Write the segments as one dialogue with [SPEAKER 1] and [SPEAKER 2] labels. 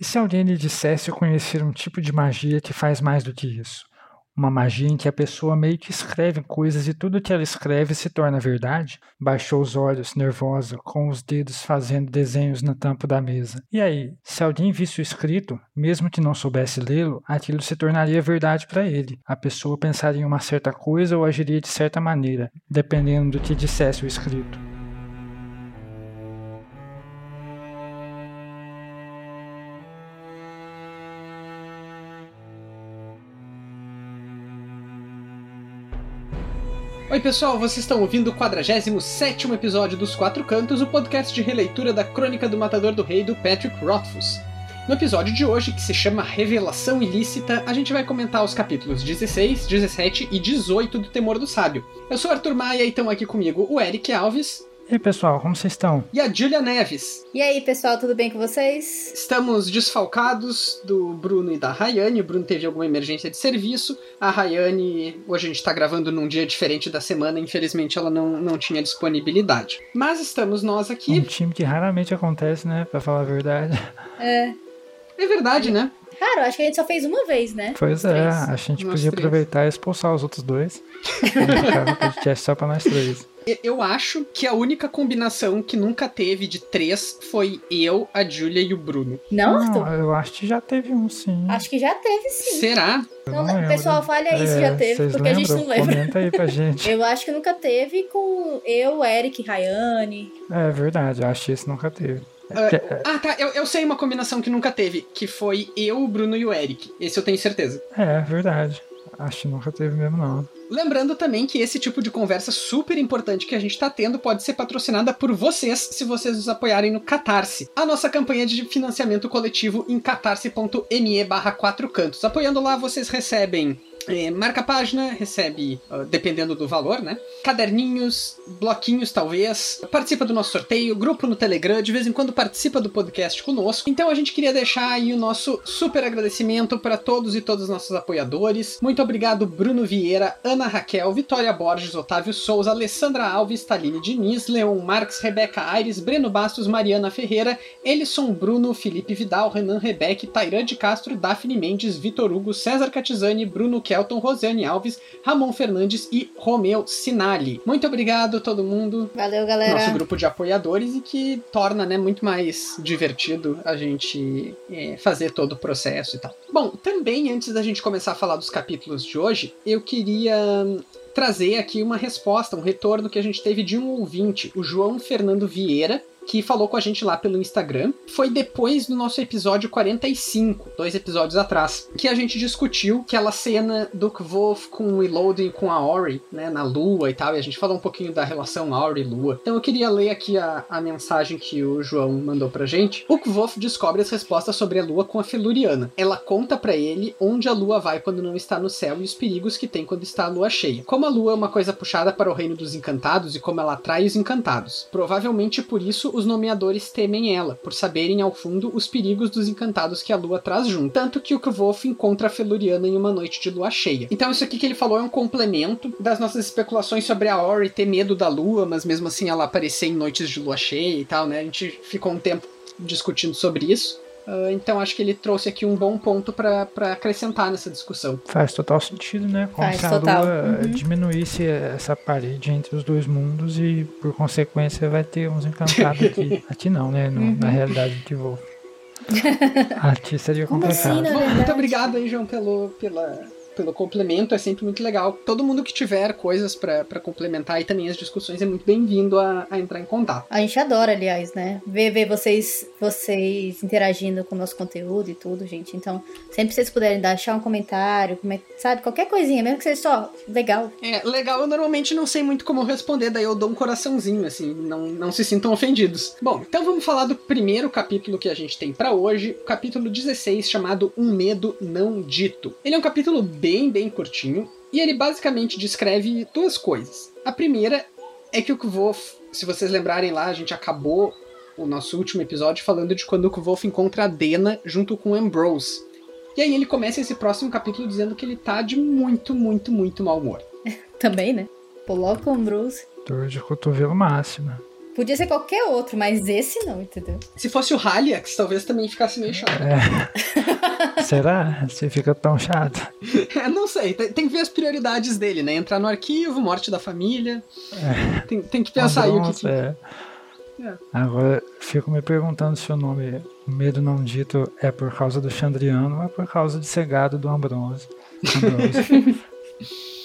[SPEAKER 1] E se alguém lhe dissesse conhecer um tipo de magia que faz mais do que isso? Uma magia em que a pessoa meio que escreve coisas e tudo que ela escreve se torna verdade? Baixou os olhos, nervosa, com os dedos fazendo desenhos no tampo da mesa. E aí, se alguém visse o escrito, mesmo que não soubesse lê-lo, aquilo se tornaria verdade para ele. A pessoa pensaria em uma certa coisa ou agiria de certa maneira, dependendo do que dissesse o escrito.
[SPEAKER 2] Oi, pessoal, vocês estão ouvindo o 47 episódio dos Quatro Cantos, o podcast de releitura da Crônica do Matador do Rei do Patrick Rothfuss. No episódio de hoje, que se chama Revelação Ilícita, a gente vai comentar os capítulos 16, 17 e 18 do Temor do Sábio. Eu sou Arthur Maia e estão aqui comigo o Eric Alves.
[SPEAKER 1] E aí, pessoal, como vocês estão?
[SPEAKER 2] E a Julia Neves.
[SPEAKER 3] E aí, pessoal, tudo bem com vocês?
[SPEAKER 2] Estamos desfalcados do Bruno e da Rayane. O Bruno teve alguma emergência de serviço. A Rayane, hoje a gente está gravando num dia diferente da semana, infelizmente ela não, não tinha disponibilidade. Mas estamos nós aqui.
[SPEAKER 1] Um time que raramente acontece, né? Pra falar a verdade.
[SPEAKER 3] É.
[SPEAKER 2] É verdade, né?
[SPEAKER 3] Cara, eu acho que a gente só fez uma vez, né?
[SPEAKER 1] Pois é,
[SPEAKER 3] três.
[SPEAKER 1] a gente
[SPEAKER 2] Nós
[SPEAKER 1] podia
[SPEAKER 2] três.
[SPEAKER 1] aproveitar e expulsar os outros dois. Podcast só pra nós três.
[SPEAKER 2] Eu acho que a única combinação que nunca teve de três foi eu, a Julia e o Bruno.
[SPEAKER 3] Não, Arthur?
[SPEAKER 1] Não, eu acho que já teve um, sim.
[SPEAKER 3] Acho que já teve, sim.
[SPEAKER 2] Será?
[SPEAKER 1] Eu
[SPEAKER 3] Não,
[SPEAKER 1] lembro.
[SPEAKER 3] pessoal, fale aí se já teve, porque a gente
[SPEAKER 1] lembram?
[SPEAKER 3] não lembra.
[SPEAKER 1] Comenta aí pra gente.
[SPEAKER 3] Eu acho que nunca teve com eu, Eric, Rayane.
[SPEAKER 1] É verdade, eu acho que esse nunca teve.
[SPEAKER 2] Ah,
[SPEAKER 1] É,
[SPEAKER 2] Ah, tá. Eu, eu sei uma combinação que nunca teve, que foi eu, o Bruno e o Eric. Esse eu tenho certeza.
[SPEAKER 1] é verdade. Acho que nunca teve mesmo, não.
[SPEAKER 2] Lembrando também que esse tipo de conversa super importante que a gente tá tendo pode ser patrocinada por vocês se vocês nos apoiarem no Catarse. A nossa campanha de financiamento coletivo em catarse.me barra quatro cantos. Apoiando lá, vocês recebem eh, marca página, recebe, ah, dependendo do valor, né? Caderninhos, bloquinhos talvez, participa do nosso sorteio, grupo no Telegram, de vez em quando participa do podcast conosco. Então a gente queria deixar aí o nosso super agradecimento para todos e todas os nossos apoiadores. Muito obrigado, Bruno Vieira, Ana Raquel, Vitória Borges, Otávio Souza, Alessandra Alves, Taline Diniz, Leon Marques, Rebeca Aires, Breno Bastos, Mariana Ferreira, Elisson Bruno, Felipe Vidal, Renan Rebeck, Tairan de Castro, Daphne Mendes, Vitor Hugo, César Catizani, Bruno Kelton, Rosiane Alves, Ramon Fernandes e Romeu Sinali. Muito obrigado todo mundo
[SPEAKER 3] Valeu, galera.
[SPEAKER 2] nosso grupo de apoiadores e que torna né, muito mais divertido a gente é, fazer todo o processo e tal. Bom, também antes da gente começar a falar dos capítulos de hoje, eu queria trazer aqui uma resposta, um retorno que a gente teve de um ouvinte, o João Fernando Vieira. Que falou com a gente lá pelo Instagram. Foi depois do nosso episódio 45, dois episódios atrás, que a gente discutiu aquela cena do Kvolf com o Elodie com a Ori, né, na lua e tal, e a gente falou um pouquinho da relação Ori lua. Então eu queria ler aqui a, a mensagem que o João mandou pra gente. O Kvolf descobre as respostas sobre a lua com a Feluriana. Ela conta pra ele onde a lua vai quando não está no céu e os perigos que tem quando está a lua cheia. Como a lua é uma coisa puxada para o reino dos encantados e como ela atrai os encantados. Provavelmente por isso os nomeadores temem ela, por saberem ao fundo os perigos dos encantados que a lua traz junto. Tanto que o Kvolf encontra a Feluriana em uma noite de lua cheia. Então isso aqui que ele falou é um complemento das nossas especulações sobre a Ori ter medo da lua, mas mesmo assim ela aparecer em noites de lua cheia e tal, né? A gente ficou um tempo discutindo sobre isso. Ah, então acho que ele trouxe aqui um bom ponto pra pra acrescentar nessa discussão.
[SPEAKER 1] Faz total sentido, né? Como
[SPEAKER 3] Faz
[SPEAKER 1] se a
[SPEAKER 3] total.
[SPEAKER 1] Lua
[SPEAKER 3] Uhum.
[SPEAKER 1] diminuísse essa parede entre os dois mundos e, por consequência, vai ter uns encantados aqui. aqui não, né? No-
[SPEAKER 3] Uhum.
[SPEAKER 1] Na realidade de Wolf. Aqui seria
[SPEAKER 3] Como
[SPEAKER 1] complicado.
[SPEAKER 3] assim?
[SPEAKER 2] Bom, muito obrigado aí, João, pelo, pela, pelo complemento. É sempre muito legal. Todo mundo que tiver coisas pra pra complementar e também as discussões é muito bem-vindo a, a entrar em contato.
[SPEAKER 3] A gente adora, aliás, né? Ver, ver vocês, vocês interagindo com o nosso conteúdo e tudo, gente. Então, sempre que vocês puderem deixar um comentário, sabe? Qualquer coisinha, mesmo que seja só legal.
[SPEAKER 2] É, legal, eu normalmente não sei muito como responder, daí eu dou um coraçãozinho, assim, não, não se sintam ofendidos. Bom, então vamos falar do primeiro capítulo que a gente tem pra hoje, o capítulo 16, chamado Um Medo Não Dito. Ele é um capítulo bem, bem curtinho, e ele basicamente descreve duas coisas. A primeira é que o Kvolf, se vocês lembrarem lá, a gente acabou o nosso último episódio falando de quando o Kvolf encontra a Dena junto com o Ambrose. E aí ele começa esse próximo capítulo dizendo que ele tá de muito, muito, muito mau humor.
[SPEAKER 3] Também, né? Com o Bruce.
[SPEAKER 1] Dor de cotovelo máxima.
[SPEAKER 3] Podia ser qualquer outro, mas esse não, entendeu?
[SPEAKER 2] Se fosse o Haliax, talvez também ficasse meio chato.
[SPEAKER 1] É. Será? Se fica tão chato?
[SPEAKER 2] É, não sei, tem, tem, que ver as prioridades dele, né? Entrar no arquivo, morte da família. É. Tem, tem, que pensar aí o que. que... É.
[SPEAKER 1] É. Agora, fico me perguntando se o nome Medo Não Dito é por causa do Chandriano ou é por causa de Cegado do Ambrose. Ambrose.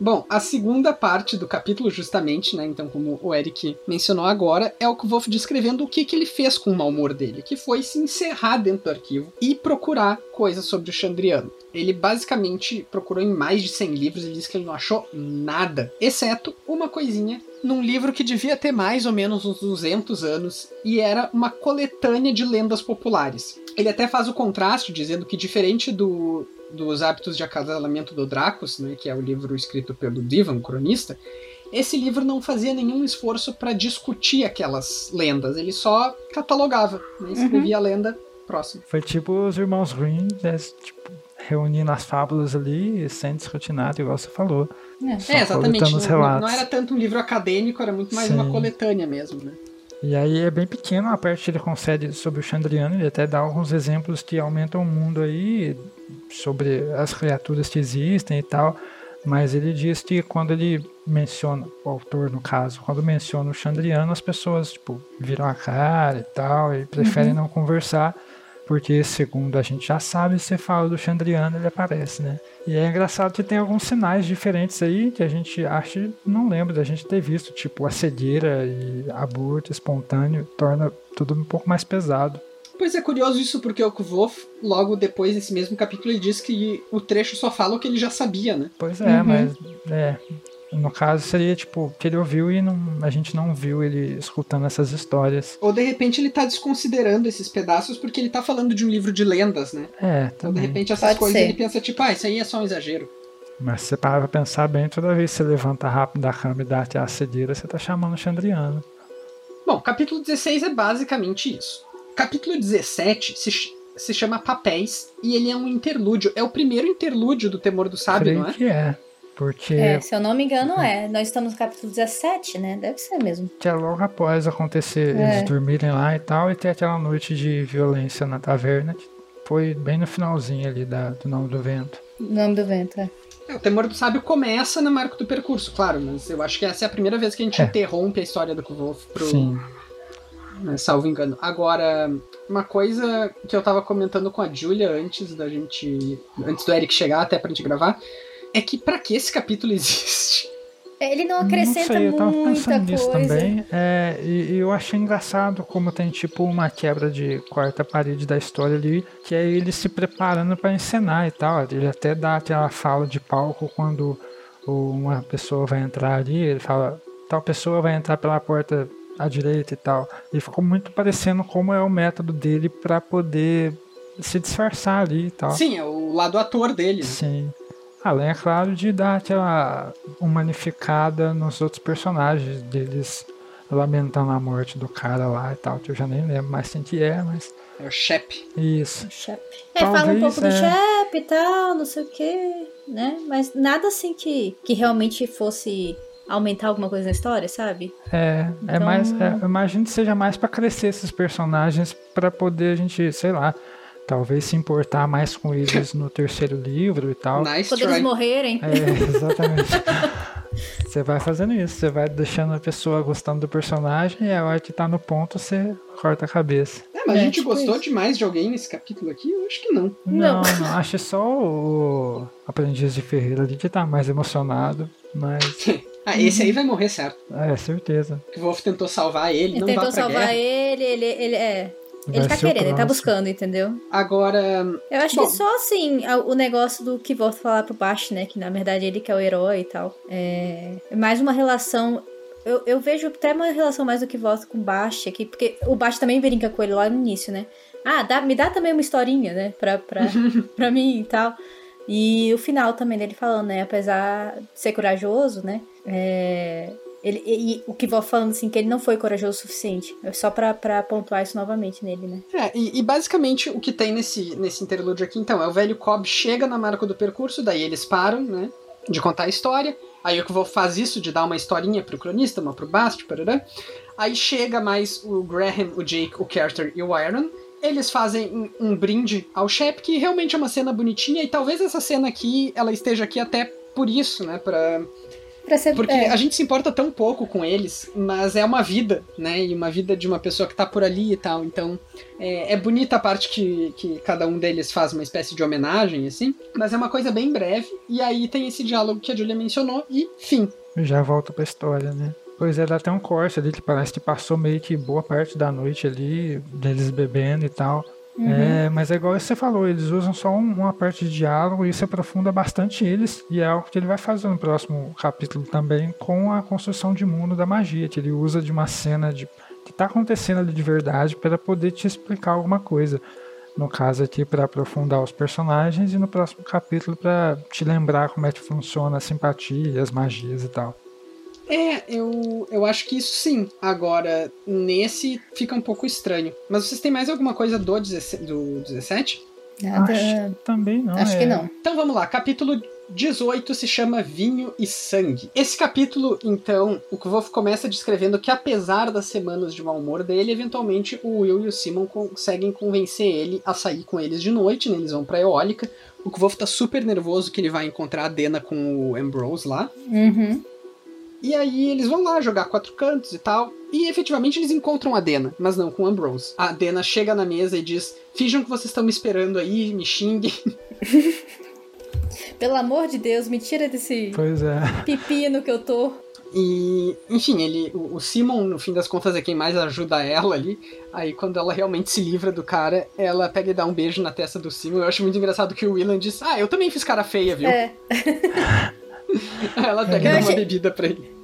[SPEAKER 2] Bom, a segunda parte do capítulo, justamente, né? Então, como o Eric mencionou agora, é o Wolf descrevendo o que, que ele fez com o mau humor dele, que foi se encerrar dentro do arquivo e procurar coisas sobre o Chandriano. Ele basicamente procurou em mais de 100 livros e disse que ele não achou nada, exceto uma coisinha num livro que devia ter mais ou menos uns 200 anos e era uma coletânea de lendas populares. Ele até faz o contraste dizendo que diferente do dos hábitos de acasalamento do Dracos, né, que é o livro escrito pelo Divan, cronista, esse livro não fazia nenhum esforço para discutir aquelas lendas, ele só catalogava, né, escrevia uhum. a lenda próxima.
[SPEAKER 1] Foi tipo os irmãos Grimm, né, tipo, reunindo as fábulas ali sem discutir nada, igual você falou.
[SPEAKER 2] É, é exatamente. Não, não, era tanto um livro acadêmico, era muito mais Sim. uma coletânea mesmo, né?
[SPEAKER 1] E aí é bem pequeno a parte que ele concede sobre o Chandriano, ele até dá alguns exemplos que aumentam o mundo aí, sobre as criaturas que existem e tal, mas ele diz que quando ele menciona, o autor no caso, quando menciona o Chandriano, as pessoas, tipo, viram a cara e tal, e preferem uhum. não conversar, porque segundo a gente já sabe, se fala do Chandriano, ele aparece, né? E é engraçado que tem alguns sinais diferentes aí que a gente acha, não lembra da gente ter visto, tipo a cegueira e aborto espontâneo torna tudo um pouco mais pesado.
[SPEAKER 2] Pois é curioso isso, porque o Kvof, logo depois desse mesmo capítulo, ele diz que o trecho só fala o que ele já sabia, né?
[SPEAKER 1] Pois é, uhum. mas é, no caso, seria tipo que ele ouviu e não, a gente não viu ele escutando essas histórias.
[SPEAKER 2] Ou de repente ele tá desconsiderando esses pedaços porque ele tá falando de um livro de lendas, né?
[SPEAKER 1] É, também.
[SPEAKER 2] Ou de repente essas Pode coisas ser. ele pensa, tipo, ah, isso aí é só um exagero.
[SPEAKER 1] Mas se você parar pra pensar bem, toda vez que você levanta rápido da cama e dá até a seguida, você tá chamando o Chandriano.
[SPEAKER 2] Bom, capítulo 16 é basicamente isso. Capítulo 17 se, se chama Papéis e ele é um interlúdio. É o primeiro interlúdio do Temor do Sábio,
[SPEAKER 1] Creio
[SPEAKER 2] não é?
[SPEAKER 1] que é. Porque.
[SPEAKER 3] É, se eu não me engano, uhum. é. Nós estamos no capítulo 17, né? Deve ser mesmo.
[SPEAKER 1] Que é logo após acontecer é. eles dormirem lá e tal, e ter aquela noite de violência na taverna. Que foi bem no finalzinho ali da, do Nome do Vento.
[SPEAKER 3] Nome do Vento, é.
[SPEAKER 2] É, o Temor do Sábio começa no marco do percurso, claro, mas eu acho que essa é a primeira vez que a gente é. interrompe a história do Kvolf pro. Sim. Né, salvo engano. Agora, uma coisa que eu tava comentando com a Julia antes da gente. Antes do Eric chegar até pra gente gravar é que para que esse capítulo existe?
[SPEAKER 3] Ele não acrescenta não sei, eu tava pensando nisso
[SPEAKER 1] também. É, e, e, eu achei engraçado como tem tipo uma quebra de quarta parede da história ali, que é ele se preparando para encenar e tal. Ele até dá aquela fala de palco quando uma pessoa vai entrar ali, ele fala, tal pessoa vai entrar pela porta à direita e tal. E ficou muito parecendo como é o método dele para poder se disfarçar ali e tal.
[SPEAKER 2] Sim, é o lado ator dele. Né?
[SPEAKER 1] Sim. Além, é claro, de dar aquela humanificada nos outros personagens, deles lamentando a morte do cara lá e tal, que eu já nem lembro mais quem que é, mas.
[SPEAKER 2] É o Shep.
[SPEAKER 1] Isso.
[SPEAKER 3] O Shep. É, Talvez, fala um pouco é... do Shep e tal, não sei o que, né? Mas nada assim que, que realmente fosse aumentar alguma coisa na história, sabe?
[SPEAKER 1] É, é então... é mais. É, eu imagino que seja mais para crescer esses personagens para poder a gente, sei lá, talvez se importar mais com eles no terceiro livro e tal.
[SPEAKER 2] Nice
[SPEAKER 3] Quando eles morrerem.
[SPEAKER 1] É, exatamente. você vai fazendo isso, você vai deixando a pessoa gostando do personagem e a hora que tá no ponto você corta a cabeça.
[SPEAKER 2] É, mas é, a gente tipo gostou isso. demais de alguém nesse capítulo aqui? Eu acho que não.
[SPEAKER 1] Não, não, não acho só o Aprendiz de Ferreira ali que tá mais emocionado, mas.
[SPEAKER 2] ah, esse aí vai morrer certo.
[SPEAKER 1] É, certeza.
[SPEAKER 2] O Wolf tentou salvar ele, ele não
[SPEAKER 3] tentou salvar
[SPEAKER 2] guerra.
[SPEAKER 3] ele, ele, ele é. Ele tá querendo, ele tá buscando, entendeu?
[SPEAKER 2] Agora.
[SPEAKER 3] Eu acho bom, que só assim, o negócio do que volta a falar pro Bash, né? Que na verdade ele que é o herói e tal. É mais uma relação. Eu, eu vejo até uma relação mais do que volta com o Bash aqui, porque o Bash também brinca com ele lá no início, né? Ah, dá, me dá também uma historinha, né? Pra, pra, pra mim e tal. E o final também dele falando, né? Apesar de ser corajoso, né? É, ele, e, o que vou falando assim, que ele não foi corajoso o suficiente. É só pra, pra pontuar isso novamente nele, né?
[SPEAKER 2] É, e, e, basicamente o que tem nesse, nesse interlúdio aqui, então, é o velho Cobb chega na marca do percurso, daí eles param, né? De contar a história. Aí o que vou faz isso de dar uma historinha pro cronista, uma pro Bast, parará. Aí chega mais o Graham, o Jake, o Carter e o Iron. Eles fazem um, um brinde ao Shep, que realmente é uma cena bonitinha, e talvez essa cena aqui, ela esteja aqui até por isso, né? Pra,
[SPEAKER 3] Ser,
[SPEAKER 2] porque
[SPEAKER 3] é.
[SPEAKER 2] a gente se importa tão pouco com eles, mas é uma vida, né? E uma vida de uma pessoa que tá por ali e tal. Então, é, é bonita a parte que, que cada um deles faz uma espécie de homenagem, assim. Mas é uma coisa bem breve. E aí tem esse diálogo que a Julia mencionou e fim.
[SPEAKER 1] Já volta pra história, né? Pois é, dá até um corte ali que parece que passou meio que boa parte da noite ali, deles bebendo e tal.
[SPEAKER 3] Uhum.
[SPEAKER 1] É, mas é igual você falou, eles usam só um- uma parte de diálogo e isso aprofunda bastante eles. E é algo que ele vai fazer no próximo capítulo também com a construção de mundo da magia, que ele usa de uma cena de, que tá acontecendo ali de verdade para poder te explicar alguma coisa. No caso aqui, para aprofundar os personagens, e no próximo capítulo, para te lembrar como é que funciona a simpatia, as magias e tal.
[SPEAKER 2] É, eu, eu acho que isso sim. Agora, nesse fica um pouco estranho. Mas vocês têm mais alguma coisa do, 17, do 17?
[SPEAKER 3] Nada.
[SPEAKER 1] Acho que também não.
[SPEAKER 3] Acho
[SPEAKER 1] é-
[SPEAKER 3] que não.
[SPEAKER 2] Então vamos lá, capítulo 18 se chama Vinho e Sangue. Esse capítulo, então, o Kvolf começa descrevendo que apesar das semanas de mau humor dele, eventualmente o Will e o Simon conseguem convencer ele a sair com eles de noite, né? Eles vão pra Eólica. O Kvolf tá super nervoso que ele vai encontrar a Dena com o Ambrose lá.
[SPEAKER 3] Uhum.
[SPEAKER 2] E aí eles vão lá jogar quatro cantos e tal. E efetivamente eles encontram a Dena, mas não com o Ambrose. A Dena chega na mesa e diz: Finjam que vocês estão me esperando aí, me xinguem.
[SPEAKER 3] Pelo amor de Deus, me tira desse
[SPEAKER 1] Pois é.
[SPEAKER 3] pepino que eu tô.
[SPEAKER 2] E, enfim, ele, o o Simon, no fim das contas, é quem mais ajuda ela ali. Aí, quando ela realmente se livra do cara, ela pega e dá um beijo na testa do Simon. Eu acho muito engraçado que o Willan diz: Ah, eu também fiz cara feia, viu?
[SPEAKER 3] É.
[SPEAKER 2] ela pega e
[SPEAKER 3] Eu
[SPEAKER 2] dá uma
[SPEAKER 3] achei-
[SPEAKER 2] bebida pra ele.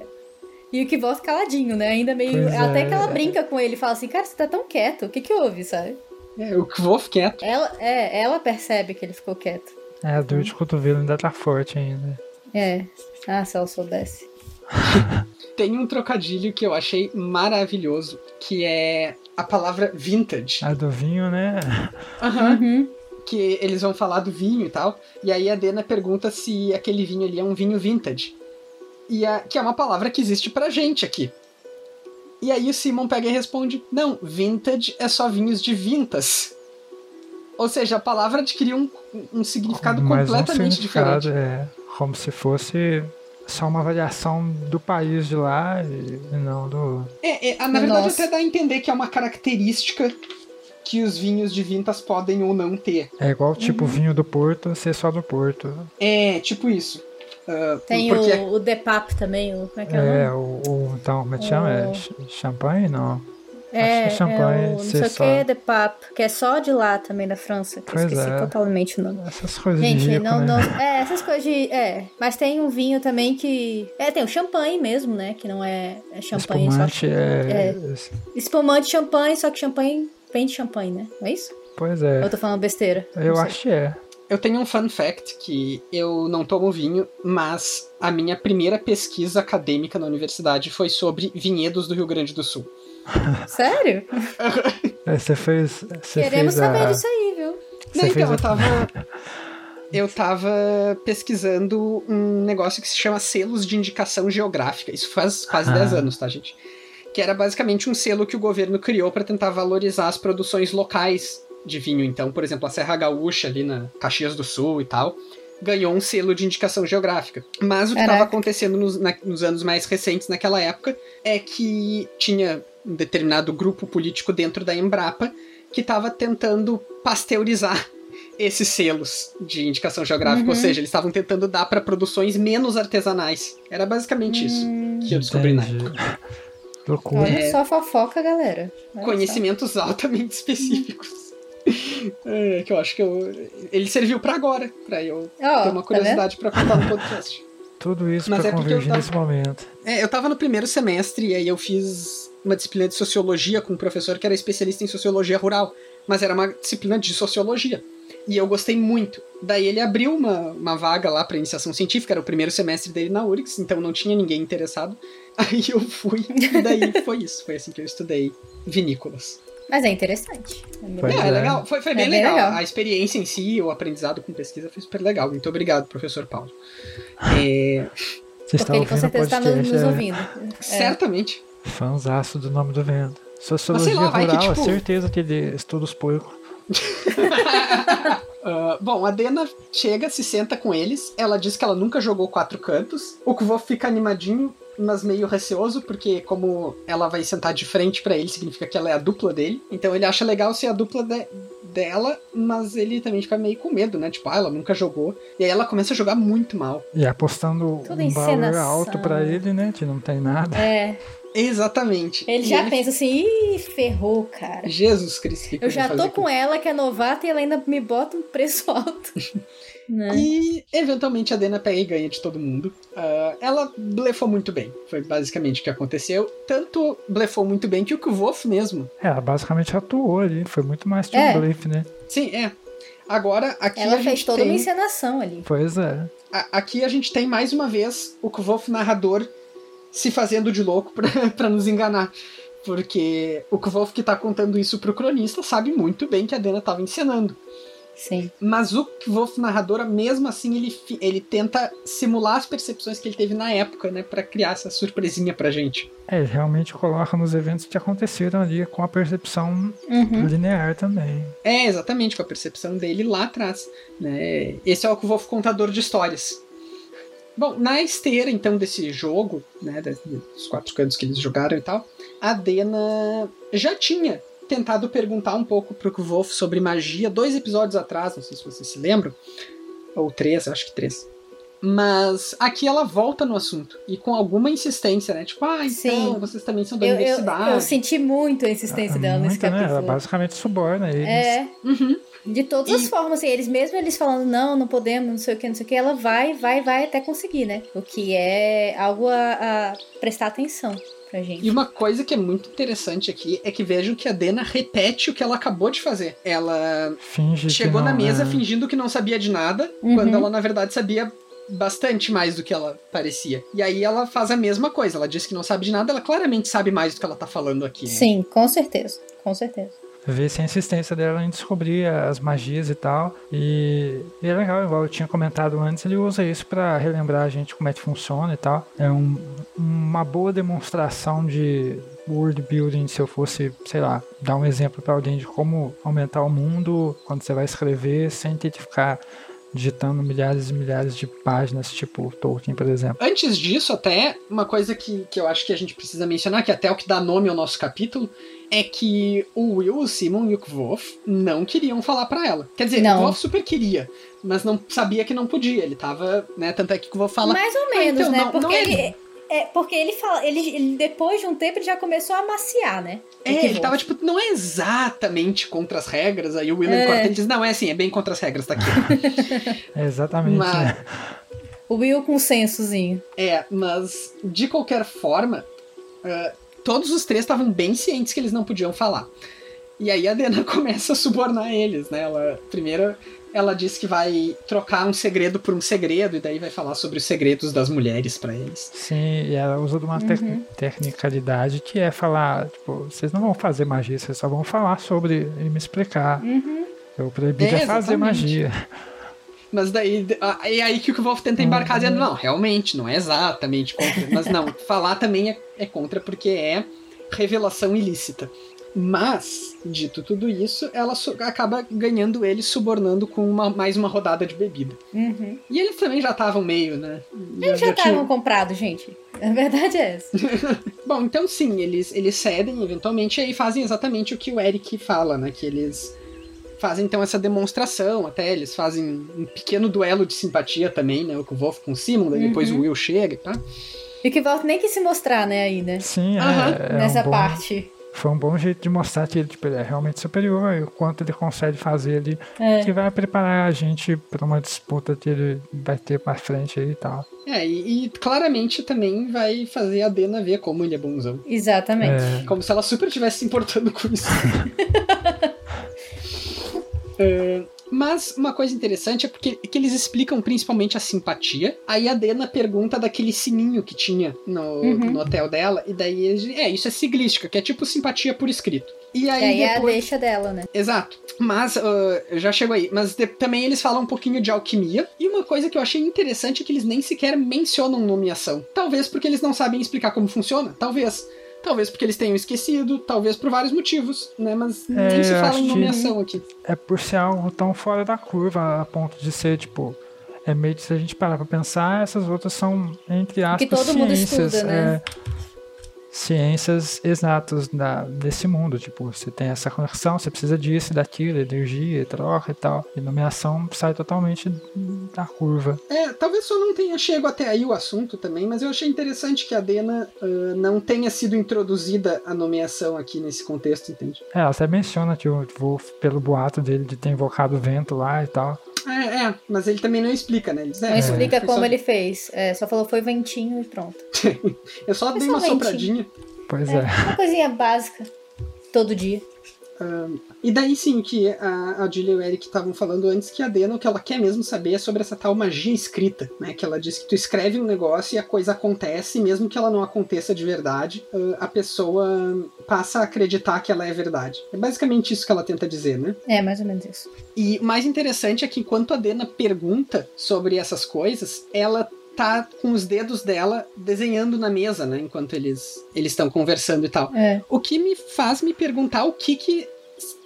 [SPEAKER 3] E o que volta caladinho, né? Ainda meio.
[SPEAKER 1] Pois
[SPEAKER 3] Até
[SPEAKER 1] é.
[SPEAKER 3] que ela brinca com ele e fala assim, cara, você tá tão quieto, o que que houve, sabe?
[SPEAKER 2] É, o Kvolf quieto.
[SPEAKER 3] Ela, é, ela percebe que ele ficou quieto.
[SPEAKER 1] É, a dor de cotovelo ainda tá forte ainda.
[SPEAKER 3] É. Ah, se ela soubesse.
[SPEAKER 2] Tem um trocadilho que eu achei maravilhoso, que é a palavra vintage.
[SPEAKER 1] A do vinho, né?
[SPEAKER 2] Aham.
[SPEAKER 3] Uhum.
[SPEAKER 2] Que eles vão falar do vinho e tal. E aí a Dena pergunta se aquele vinho ali é um vinho vintage. E a, que é uma palavra que existe pra gente aqui. E aí o Simon pega e responde: Não, vintage é só vinhos de vintas. Ou seja, a palavra adquiriu um, um significado
[SPEAKER 1] Mais um
[SPEAKER 2] completamente
[SPEAKER 1] significado,
[SPEAKER 2] diferente.
[SPEAKER 1] É, como se fosse só uma variação do país de lá e e não do.
[SPEAKER 2] É, é, na verdade,
[SPEAKER 3] Nossa.
[SPEAKER 2] até dá a entender que é uma característica que os vinhos de vintas podem ou não ter.
[SPEAKER 1] É igual tipo
[SPEAKER 3] Uhum.
[SPEAKER 1] vinho do Porto ser só do Porto.
[SPEAKER 2] É, tipo isso. Ah,
[SPEAKER 3] Tem
[SPEAKER 2] porque
[SPEAKER 3] o, o The Pap também, o, como é que é,
[SPEAKER 1] É,
[SPEAKER 3] o
[SPEAKER 1] o,
[SPEAKER 3] nome?
[SPEAKER 1] o- então, como é que chama? É champanhe? Não.
[SPEAKER 3] É,
[SPEAKER 1] acho que champanhe
[SPEAKER 3] é o, não sei o
[SPEAKER 1] só-
[SPEAKER 3] que, The Pap, que é só de lá também, da França, que eu
[SPEAKER 1] Pois
[SPEAKER 3] esqueci
[SPEAKER 1] é.
[SPEAKER 3] totalmente o nome.
[SPEAKER 1] Essas coisas
[SPEAKER 3] Gente,
[SPEAKER 1] de rico,
[SPEAKER 3] não,
[SPEAKER 1] né?
[SPEAKER 3] não. É, essas coisas de. É. Mas tem um vinho também que. É, tem o champanhe mesmo, né? Que não é, é champanhe só.
[SPEAKER 1] Espumante é...
[SPEAKER 3] Espumante champanhe, só que champanhe vem de champanhe, né? Não é isso?
[SPEAKER 1] Pois é.
[SPEAKER 3] eu tô falando besteira?
[SPEAKER 1] Eu acho que é.
[SPEAKER 2] Eu tenho um fun fact que eu não tomo vinho, mas a minha primeira pesquisa acadêmica na universidade foi sobre vinhedos do Rio Grande do Sul.
[SPEAKER 3] Sério?
[SPEAKER 1] É, Você fez. Você
[SPEAKER 3] Queremos
[SPEAKER 1] fez a...
[SPEAKER 3] saber disso aí, viu?
[SPEAKER 2] Não, então,
[SPEAKER 1] a-
[SPEAKER 2] eu tava. Eu tava pesquisando um negócio que se chama selos de indicação geográfica. Isso faz quase
[SPEAKER 1] Ah.
[SPEAKER 2] 10 anos, tá, gente? Que era basicamente um selo que o governo criou para tentar valorizar as produções locais de vinho. Então, por exemplo, a Serra Gaúcha, ali na Caxias do Sul e tal, ganhou um selo de indicação geográfica. Mas o que estava acontecendo nos, na- nos anos mais recentes naquela época é que tinha um determinado grupo político dentro da Embrapa que estava tentando pasteurizar esses selos de indicação geográfica,
[SPEAKER 3] Uhum.
[SPEAKER 2] ou seja, eles estavam tentando dar para produções menos artesanais. Era basicamente isso
[SPEAKER 3] Hum,
[SPEAKER 2] que eu descobri na
[SPEAKER 1] Entendi.
[SPEAKER 2] época.
[SPEAKER 1] Loucura.
[SPEAKER 3] Olha
[SPEAKER 2] É.
[SPEAKER 3] só a fofoca, galera. Olha
[SPEAKER 2] Conhecimentos altamente específicos. É, que eu acho que eu, ele serviu para agora, para eu
[SPEAKER 3] Ó,
[SPEAKER 2] ter uma
[SPEAKER 3] tá
[SPEAKER 2] curiosidade para contar no podcast.
[SPEAKER 1] Tudo isso
[SPEAKER 2] Mas
[SPEAKER 1] pra
[SPEAKER 2] é porque eu
[SPEAKER 1] convergir
[SPEAKER 2] tava-
[SPEAKER 1] nesse momento.
[SPEAKER 2] É, eu tava no primeiro semestre e aí eu fiz uma disciplina de sociologia com um professor que era especialista em sociologia rural, mas era uma disciplina de sociologia. E eu gostei muito. Daí ele abriu uma, uma vaga lá para iniciação científica, era o primeiro semestre dele na URGS, então não tinha ninguém interessado. Aí eu fui, e daí foi isso. Foi assim que eu estudei vinícolas.
[SPEAKER 3] Mas é interessante. É
[SPEAKER 2] é,
[SPEAKER 3] legal.
[SPEAKER 2] é
[SPEAKER 1] é.
[SPEAKER 2] legal. Foi, foi bem,
[SPEAKER 3] É bem
[SPEAKER 2] legal.
[SPEAKER 3] legal.
[SPEAKER 2] A experiência em si, o aprendizado com pesquisa foi super legal. Muito obrigado, professor Paulo. É,
[SPEAKER 1] Você está
[SPEAKER 3] Porque ele com certeza tá
[SPEAKER 1] podcast.
[SPEAKER 3] nos
[SPEAKER 1] é,
[SPEAKER 3] ouvindo. É.
[SPEAKER 2] Certamente.
[SPEAKER 1] Fanzaço do nome do vento. Sociologia
[SPEAKER 2] Mas lá, vai que,
[SPEAKER 1] rural,
[SPEAKER 2] tipo-
[SPEAKER 1] certeza que ele estuda os porcos.
[SPEAKER 2] Ah, bom, a Dena chega, se senta com eles. Ela diz que ela nunca jogou quatro cantos. O Kvo fica animadinho, mas meio receoso, porque como ela vai sentar de frente pra ele, significa que ela é a dupla dele. Então ele acha legal ser a dupla de- dela, mas ele também fica meio com medo, né? Tipo, ah, ela nunca jogou. E aí ela começa a jogar muito mal.
[SPEAKER 1] E apostando
[SPEAKER 3] Tudo
[SPEAKER 1] um valor alto pra ele, né? Que não tem nada.
[SPEAKER 3] É.
[SPEAKER 2] Exatamente.
[SPEAKER 3] Ele
[SPEAKER 2] E
[SPEAKER 3] já pensa assim, ih, ferrou, cara.
[SPEAKER 2] Jesus Cristo, que que
[SPEAKER 3] Eu
[SPEAKER 2] vou
[SPEAKER 3] já tô
[SPEAKER 2] aqui?
[SPEAKER 3] com ela, que é novata, e ela ainda me bota um preço alto. né?
[SPEAKER 2] E eventualmente a Dena pega e ganha de todo mundo. Ah, ela blefou muito bem. Foi basicamente o que aconteceu. Tanto blefou muito bem que o Kvolf mesmo.
[SPEAKER 1] É, ela basicamente atuou ali. Foi muito mais que um
[SPEAKER 3] É.
[SPEAKER 1] blefe, né?
[SPEAKER 2] Sim, é. Agora, aqui
[SPEAKER 3] Ela
[SPEAKER 2] a
[SPEAKER 3] fez
[SPEAKER 2] gente
[SPEAKER 3] toda
[SPEAKER 2] tem...
[SPEAKER 3] uma encenação ali.
[SPEAKER 1] Pois é.
[SPEAKER 2] a- Aqui a gente tem mais uma vez o Kvolf narrador se fazendo de louco pra, pra nos enganar. Porque o Kvolf que tá contando isso pro cronista sabe muito bem que a Dena tava encenando.
[SPEAKER 3] Sim.
[SPEAKER 2] Mas o Kvolf narrador, mesmo assim, ele, ele tenta simular as percepções que ele teve na época, né? Pra criar essa surpresinha pra gente.
[SPEAKER 1] É, ele realmente coloca nos eventos que aconteceram ali com a percepção
[SPEAKER 3] Uhum.
[SPEAKER 1] linear também.
[SPEAKER 2] É, exatamente, com a percepção dele lá atrás. Né? Esse é o Kvolf contador de histórias. Bom, na esteira, então, desse jogo, né, dos quatro cantos que eles jogaram e tal, a Dena já tinha tentado perguntar um pouco pro Kvolf sobre magia dois episódios atrás, não sei se vocês se lembram, ou três, acho que três. Mas aqui ela volta no assunto, e com alguma insistência, né? Tipo, ah, então,
[SPEAKER 3] Sim.
[SPEAKER 2] vocês também são da
[SPEAKER 3] Eu, eu,
[SPEAKER 2] universidade.
[SPEAKER 3] eu senti muito a insistência dela nesse
[SPEAKER 1] Muito, né? Ela
[SPEAKER 3] capítulo.
[SPEAKER 1] basicamente suborna eles.
[SPEAKER 3] É,
[SPEAKER 2] Uhum.
[SPEAKER 3] De todas
[SPEAKER 2] E-
[SPEAKER 3] as formas, assim, eles mesmo eles falando, não, não podemos, não sei o que, não sei o que, ela vai, vai, vai até conseguir, né? O que é algo a, a prestar atenção pra gente.
[SPEAKER 2] E uma coisa que é muito interessante aqui é que vejam que a Dena repete o que ela acabou de fazer. Ela
[SPEAKER 1] Finge
[SPEAKER 2] chegou
[SPEAKER 1] que
[SPEAKER 2] na
[SPEAKER 1] não,
[SPEAKER 2] mesa
[SPEAKER 1] é.
[SPEAKER 2] fingindo que não sabia de nada,
[SPEAKER 3] Uhum.
[SPEAKER 2] quando ela na verdade sabia bastante mais do que ela parecia. E aí ela faz a mesma coisa. Ela diz que não sabe de nada, ela claramente sabe mais do que ela tá falando aqui. né?
[SPEAKER 3] Sim, com certeza, com certeza.
[SPEAKER 1] Vê-se a insistência dela em descobrir as magias e tal. E, e é legal, igual eu tinha comentado antes, ele usa isso pra relembrar a gente como é que funciona e tal. É um- uma boa demonstração de world building se eu fosse, sei lá, dar um exemplo pra alguém de como aumentar o mundo quando você vai escrever sem ter que ficar digitando milhares e milhares de páginas, tipo Tolkien, por exemplo.
[SPEAKER 2] Antes disso, até, uma coisa que, que eu acho que a gente precisa mencionar, que até é o que dá nome ao nosso capítulo, é que o Will, o Simon e o Kvof não queriam falar pra ela. Quer dizer,
[SPEAKER 3] Não.
[SPEAKER 2] o Kvof super queria, mas não sabia que não podia. Ele tava, né, tanto é que o Kvof fala...
[SPEAKER 3] Mais ou
[SPEAKER 2] "Ah,
[SPEAKER 3] menos,
[SPEAKER 2] então,
[SPEAKER 3] né?
[SPEAKER 2] não-
[SPEAKER 3] porque
[SPEAKER 2] não é-
[SPEAKER 3] ele. É, porque ele fala, ele, ele depois de um tempo ele já começou a maciar, né?
[SPEAKER 2] É, ele
[SPEAKER 3] Kivon.
[SPEAKER 2] tava tipo, não é exatamente contra as regras. Aí o William
[SPEAKER 3] É.
[SPEAKER 2] corta e diz: Não, é assim, é bem contra as regras, tá aqui.
[SPEAKER 1] É exatamente,
[SPEAKER 2] Mas-
[SPEAKER 1] né?
[SPEAKER 3] O Will com um sensozinho.
[SPEAKER 2] é, mas de qualquer forma, ah, todos os três estavam bem cientes que eles não podiam falar. E aí a Dena começa a subornar eles, né? Ela, primeiro, ela diz que vai trocar um segredo por um segredo, e daí vai falar sobre os segredos das mulheres pra eles.
[SPEAKER 1] Sim, e ela usa de uma
[SPEAKER 3] Uhum.
[SPEAKER 1] tecnicalidade que é falar, tipo, vocês não vão fazer magia, vocês só vão falar sobre e me explicar.
[SPEAKER 3] Uhum.
[SPEAKER 1] Eu proibi
[SPEAKER 2] É,
[SPEAKER 1] de fazer
[SPEAKER 2] exatamente.
[SPEAKER 1] magia.
[SPEAKER 2] Mas daí é aí que o Wolf tenta embarcar dizendo, não, realmente, não é exatamente contra. Mas não, falar também é, é contra porque é revelação ilícita. Mas, dito tudo isso, ela acaba ganhando ele, subornando com uma- mais uma rodada de bebida.
[SPEAKER 3] Uhum.
[SPEAKER 2] E eles também já estavam meio, né?
[SPEAKER 3] Eles já estavam comprados, gente. A verdade é essa.
[SPEAKER 2] Bom, então sim, eles, eles cedem eventualmente e aí fazem exatamente o que o Eric fala, né? Que eles fazem então essa demonstração até, eles fazem um pequeno duelo de simpatia também, né? O Wolf com o Simon, daí depois
[SPEAKER 3] Uhum.
[SPEAKER 2] o Will chega, tá?
[SPEAKER 3] E que volta nem que se mostrar, né, aí, né?
[SPEAKER 1] Sim, é,
[SPEAKER 2] Aham,
[SPEAKER 1] é
[SPEAKER 3] Nessa
[SPEAKER 1] um bom,
[SPEAKER 3] parte.
[SPEAKER 1] Foi um bom jeito de mostrar que ele, tipo, ele é realmente superior e o quanto ele consegue fazer ali,
[SPEAKER 3] É.
[SPEAKER 1] que vai preparar a gente para uma disputa que ele vai ter pra frente aí e tal.
[SPEAKER 2] É, e, e claramente também vai fazer a Dena ver como ele é bonzão.
[SPEAKER 3] Exatamente.
[SPEAKER 1] É,
[SPEAKER 2] Como se ela super estivesse se importando com isso. É, mas uma coisa interessante é porque que eles explicam principalmente a simpatia. Aí a Dena pergunta daquele sininho que tinha no,
[SPEAKER 3] Uhum.
[SPEAKER 2] no hotel dela, e daí eles dizem, é, isso é siglística, que é tipo simpatia por escrito. E
[SPEAKER 3] E
[SPEAKER 2] aí,
[SPEAKER 3] é a
[SPEAKER 2] depois...
[SPEAKER 3] deixa dela, né?
[SPEAKER 2] Exato. Mas, ah, já chego aí. Mas de- também eles falam um pouquinho de alquimia. E uma coisa que eu achei interessante é que eles nem sequer mencionam nomeação. Talvez porque eles não sabem explicar como funciona. Talvez. Talvez porque eles tenham esquecido, talvez por vários motivos, né? Mas
[SPEAKER 1] É,
[SPEAKER 2] nem se fala em
[SPEAKER 1] que-
[SPEAKER 2] nomeação aqui.
[SPEAKER 1] É por ser algo tão fora da curva a ponto de ser, tipo. É meio que se a gente parar pra pensar, essas outras são, entre aspas,
[SPEAKER 3] todo mundo
[SPEAKER 1] ciências.
[SPEAKER 3] estuda, né?
[SPEAKER 1] é, ciências exatas da, desse mundo. Tipo, você tem essa conexão, você precisa disso, daquilo, energia, troca e tal. E nomeação sai totalmente da curva.
[SPEAKER 2] É, talvez só não tenha chego até aí o assunto também, mas eu achei interessante que a Dena ah, não tenha sido introduzida a nomeação aqui nesse contexto, entende?
[SPEAKER 1] É, ela até menciona que o Wolf, pelo boato dele de ter invocado o vento lá e tal.
[SPEAKER 2] É, é, mas ele também não explica, né? Ele diz, é,
[SPEAKER 3] Não explica
[SPEAKER 2] foi
[SPEAKER 3] como
[SPEAKER 2] só-
[SPEAKER 3] ele fez. É, só falou foi ventinho e pronto.
[SPEAKER 2] Eu só
[SPEAKER 3] Foi
[SPEAKER 2] dei
[SPEAKER 3] só
[SPEAKER 2] uma
[SPEAKER 3] ventinho.
[SPEAKER 2] sopradinha.
[SPEAKER 1] Pois é.
[SPEAKER 3] Uma coisinha básica. Todo dia.
[SPEAKER 2] E daí sim que a, a Julia e o Eric estavam falando antes que a Dena, o que ela quer mesmo saber é sobre essa tal magia escrita, né? Que ela diz que tu escreve um negócio e a coisa acontece, mesmo que ela não aconteça de verdade, ah, a pessoa passa a acreditar que ela é verdade. É basicamente isso que ela tenta dizer, né?
[SPEAKER 3] É, mais ou menos isso.
[SPEAKER 2] E o mais interessante é que enquanto a Dena pergunta sobre essas coisas, ela tá com os dedos dela desenhando na mesa, né? Enquanto eles eles estão conversando e tal.
[SPEAKER 3] É.
[SPEAKER 2] O que me faz me perguntar o que que.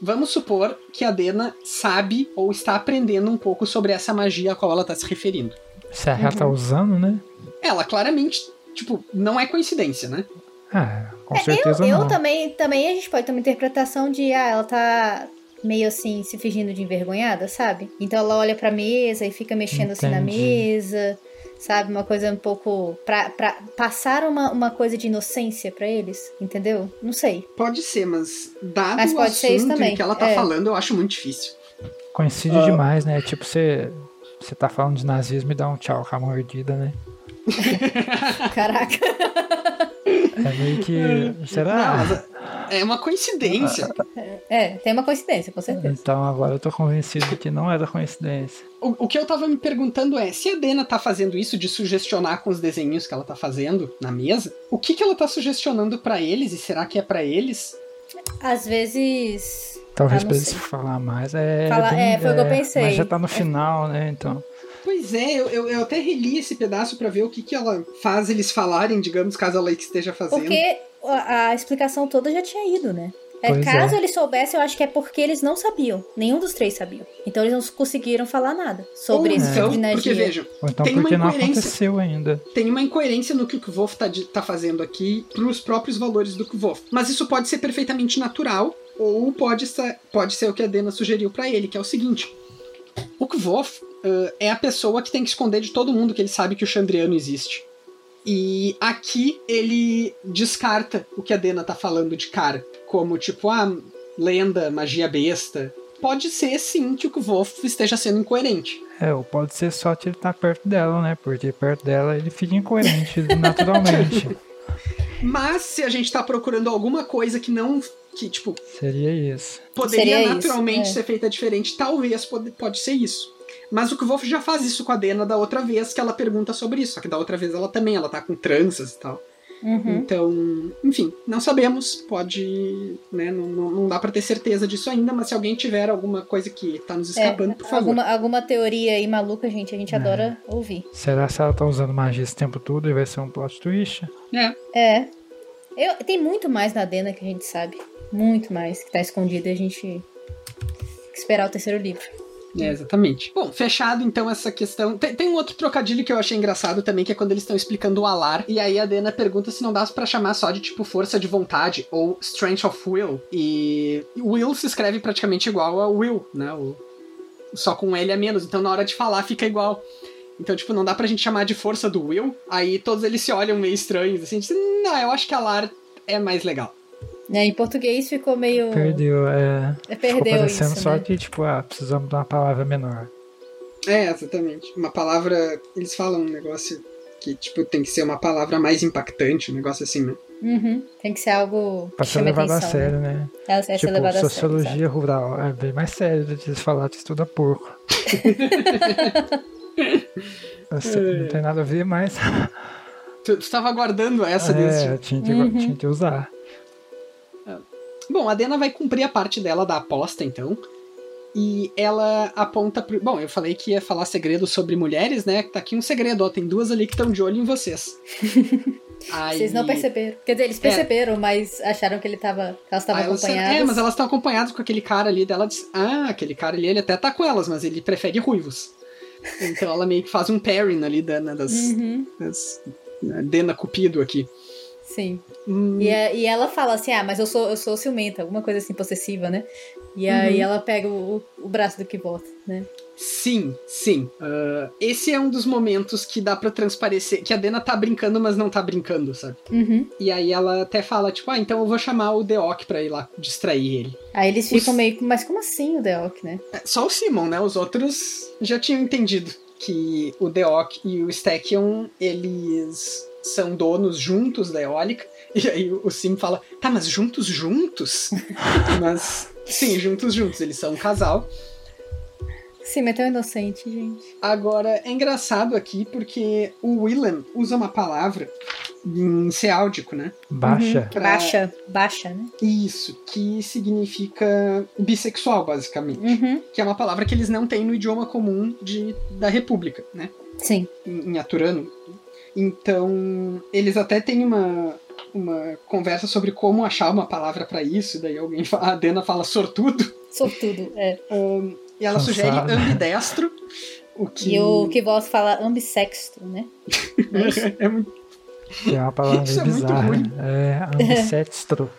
[SPEAKER 2] Vamos supor que a Dena sabe ou está aprendendo um pouco sobre essa magia a qual ela está se referindo.
[SPEAKER 1] Se ela tá usando, né?
[SPEAKER 2] Ela claramente, tipo, não é coincidência, né?
[SPEAKER 1] Ah, com
[SPEAKER 3] É,
[SPEAKER 1] certeza
[SPEAKER 3] eu, eu
[SPEAKER 1] não.
[SPEAKER 3] também, também a gente pode ter uma interpretação de, ah, ela tá meio assim, se fingindo de envergonhada, sabe? Então ela olha pra mesa e fica mexendo assim na
[SPEAKER 1] Entendi.
[SPEAKER 3] mesa, sabe? Uma coisa um pouco. pra, pra passar uma, uma coisa de inocência pra eles, entendeu? Não sei.
[SPEAKER 2] Pode ser, mas dado
[SPEAKER 3] Mas
[SPEAKER 2] o
[SPEAKER 3] pode ser isso
[SPEAKER 2] assunto
[SPEAKER 3] também,
[SPEAKER 2] que ela tá
[SPEAKER 3] é.
[SPEAKER 2] falando, eu acho muito difícil.
[SPEAKER 1] Coincide
[SPEAKER 2] Ah.
[SPEAKER 1] demais, né? Tipo, você. Você tá falando de nazismo e dá um tchau com a mordida, né?
[SPEAKER 3] Caraca.
[SPEAKER 1] É meio que.
[SPEAKER 2] Não,
[SPEAKER 1] Será?
[SPEAKER 2] mas é uma coincidência.
[SPEAKER 3] É, tem uma coincidência, com certeza.
[SPEAKER 1] Então agora eu tô convencido que não era coincidência.
[SPEAKER 2] O, o que eu tava me perguntando é, se a Dena tá fazendo isso de sugestionar com os desenhos que ela tá fazendo na mesa, o que que ela tá sugestionando pra eles? E será que é pra eles?
[SPEAKER 3] Às vezes.
[SPEAKER 1] Talvez
[SPEAKER 3] Ah,
[SPEAKER 1] pra eles falar mais. É,
[SPEAKER 3] Falar-
[SPEAKER 1] bem-
[SPEAKER 3] é, foi o que eu pensei.
[SPEAKER 1] Mas já tá no final, né? Então.
[SPEAKER 2] Pois é, eu, eu, eu até reli esse pedaço pra ver o que que ela faz eles falarem, digamos, caso ela esteja fazendo.
[SPEAKER 3] Porque a, a explicação toda já tinha ido, né? É,
[SPEAKER 1] Pois
[SPEAKER 3] caso
[SPEAKER 1] é.
[SPEAKER 3] eles soubessem, eu acho que é porque eles não sabiam. Nenhum dos três sabiam. Então eles não conseguiram falar nada sobre
[SPEAKER 2] Ou
[SPEAKER 3] esse
[SPEAKER 2] então,
[SPEAKER 3] tipo de
[SPEAKER 2] porque
[SPEAKER 1] Ou então
[SPEAKER 2] Tem uma
[SPEAKER 1] porque não
[SPEAKER 2] incoerência.
[SPEAKER 1] aconteceu ainda.
[SPEAKER 2] tem uma incoerência no que o Kvolf tá, tá fazendo aqui pros próprios valores do Kvolf. Mas isso pode ser perfeitamente natural, ou pode ser, pode ser o que a Dena sugeriu pra ele, que é o seguinte. O Kvolf uh, é a pessoa que tem que esconder de todo mundo que ele sabe que o Chandriano existe. E aqui ele descarta o que a Dena tá falando de cara. Como tipo, ah, lenda, magia besta. Pode ser sim que o Kvolf esteja sendo incoerente.
[SPEAKER 1] É, ou pode ser só que ele tá perto dela, né? Porque perto dela ele fica incoerente naturalmente.
[SPEAKER 2] Mas se a gente tá procurando alguma coisa que não. que, tipo,
[SPEAKER 1] Seria isso.
[SPEAKER 2] poderia
[SPEAKER 3] Seria isso,
[SPEAKER 2] naturalmente
[SPEAKER 3] é.
[SPEAKER 2] ser feita diferente, talvez pode, pode ser isso. Mas o Kvolf já faz isso com a Dena da outra vez que ela pergunta sobre isso. Só que da outra vez ela também, ela tá com tranças e tal.
[SPEAKER 3] Uhum.
[SPEAKER 2] Então, enfim, não sabemos. Pode. Né, não, não, não dá pra ter certeza disso ainda, mas se alguém tiver alguma coisa que tá nos
[SPEAKER 3] É,
[SPEAKER 2] escapando, por favor.
[SPEAKER 3] alguma, alguma teoria aí maluca, gente, a gente adora ouvir.
[SPEAKER 1] Será que ela tá usando magia esse tempo todo e vai ser um plot twist?
[SPEAKER 2] É.
[SPEAKER 3] É. Eu, tem muito mais na Dena que a gente sabe. Muito mais que tá escondido e a gente tem que esperar o terceiro livro.
[SPEAKER 2] É, exatamente. Bom, fechado então essa questão. Tem, tem um outro trocadilho que eu achei engraçado também, que é quando eles estão explicando o Alar. E aí a Dena pergunta se não dá pra chamar só de tipo força de vontade ou strength of will. E will se escreve praticamente igual a will, né? O, só com L a menos. Então na hora de falar fica igual. Então, tipo, não dá pra gente chamar de força do will. Aí todos eles se olham meio estranhos, assim. Não, eu acho que Alar é mais legal.
[SPEAKER 3] Né, em português ficou meio.
[SPEAKER 1] Perdeu, é.
[SPEAKER 3] É,
[SPEAKER 1] Ficou
[SPEAKER 3] Perdeu
[SPEAKER 1] parecendo
[SPEAKER 3] isso,
[SPEAKER 1] só
[SPEAKER 3] né?
[SPEAKER 1] que, tipo, ah, precisamos de uma palavra menor.
[SPEAKER 2] É, exatamente. Uma palavra. Eles falam um negócio que, tipo, tem que ser uma palavra mais impactante, um negócio assim, né?
[SPEAKER 3] Uhum. Tem que ser algo
[SPEAKER 1] Pra ser levado a sério,
[SPEAKER 3] né?
[SPEAKER 1] né?
[SPEAKER 3] Ser
[SPEAKER 1] tipo,
[SPEAKER 3] a sério.
[SPEAKER 1] sociologia rural é bem mais sério do que eles falar que estuda porco. Não tem nada a ver, mas.
[SPEAKER 2] Tu, tu tava aguardando essa
[SPEAKER 1] é, tinha que,
[SPEAKER 3] Uhum.
[SPEAKER 1] tinha que usar.
[SPEAKER 2] Bom, a Dena vai cumprir a parte dela da aposta, então. E ela aponta pro. Bom, eu falei que ia falar segredo sobre mulheres, né? Tá aqui um segredo, ó. Tem duas ali que estão de olho em vocês. Aí...
[SPEAKER 3] Vocês não perceberam. Quer dizer, eles perceberam, é. mas acharam que ele tava. Elas estavam acompanhadas.
[SPEAKER 2] É, mas elas estão acompanhadas com aquele cara ali. Dela diz: Ah, aquele cara ali, ele até tá com elas, mas ele prefere ruivos. Então ela meio que faz um pairing ali da, né, das, uhum. das. Né, Dena Cupido aqui.
[SPEAKER 3] Sim. Hum. E, é, e ela fala assim: ah, mas eu sou, eu sou ciumenta, alguma coisa assim, possessiva, né? E aí uhum. ela pega o, o braço do volta, né?
[SPEAKER 2] Sim, sim. Uh, esse é um dos momentos que dá para transparecer que a Dena tá brincando, mas não tá brincando, sabe?
[SPEAKER 3] Uhum.
[SPEAKER 2] E aí ela até fala, tipo, ah, então eu vou chamar o Deok pra ir lá distrair ele.
[SPEAKER 3] Aí eles ficam Os... meio. Mas como assim o Deok, né?
[SPEAKER 2] É, só o Simon, né? Os outros já tinham entendido que o Deok e o Stackion, eles são donos juntos da eólica. E aí o Sim fala, tá, mas juntos, juntos? mas, sim, juntos, juntos. Eles são um casal.
[SPEAKER 3] Sim, mas é tão inocente, gente.
[SPEAKER 2] Agora, é engraçado aqui porque o Willem usa uma palavra em seáldico, né?
[SPEAKER 1] Baixa.
[SPEAKER 3] Uhum. Pra... Baixa, baixa, né?
[SPEAKER 2] Isso, que significa bissexual, basicamente.
[SPEAKER 3] Uhum.
[SPEAKER 2] Que é uma palavra que eles não têm no idioma comum de, da República, né?
[SPEAKER 3] Sim.
[SPEAKER 2] Em, em Aturano. Então, eles até têm uma, uma conversa sobre como achar uma palavra para isso. Daí alguém fala, a Dena fala sortudo.
[SPEAKER 3] Sortudo, é.
[SPEAKER 2] Um, e ela Cansado. sugere ambidestro. O que...
[SPEAKER 3] E o que Voss fala ambissexto, né?
[SPEAKER 2] É, é muito.
[SPEAKER 1] É uma palavra Isso bizarra. É, é ambissextro.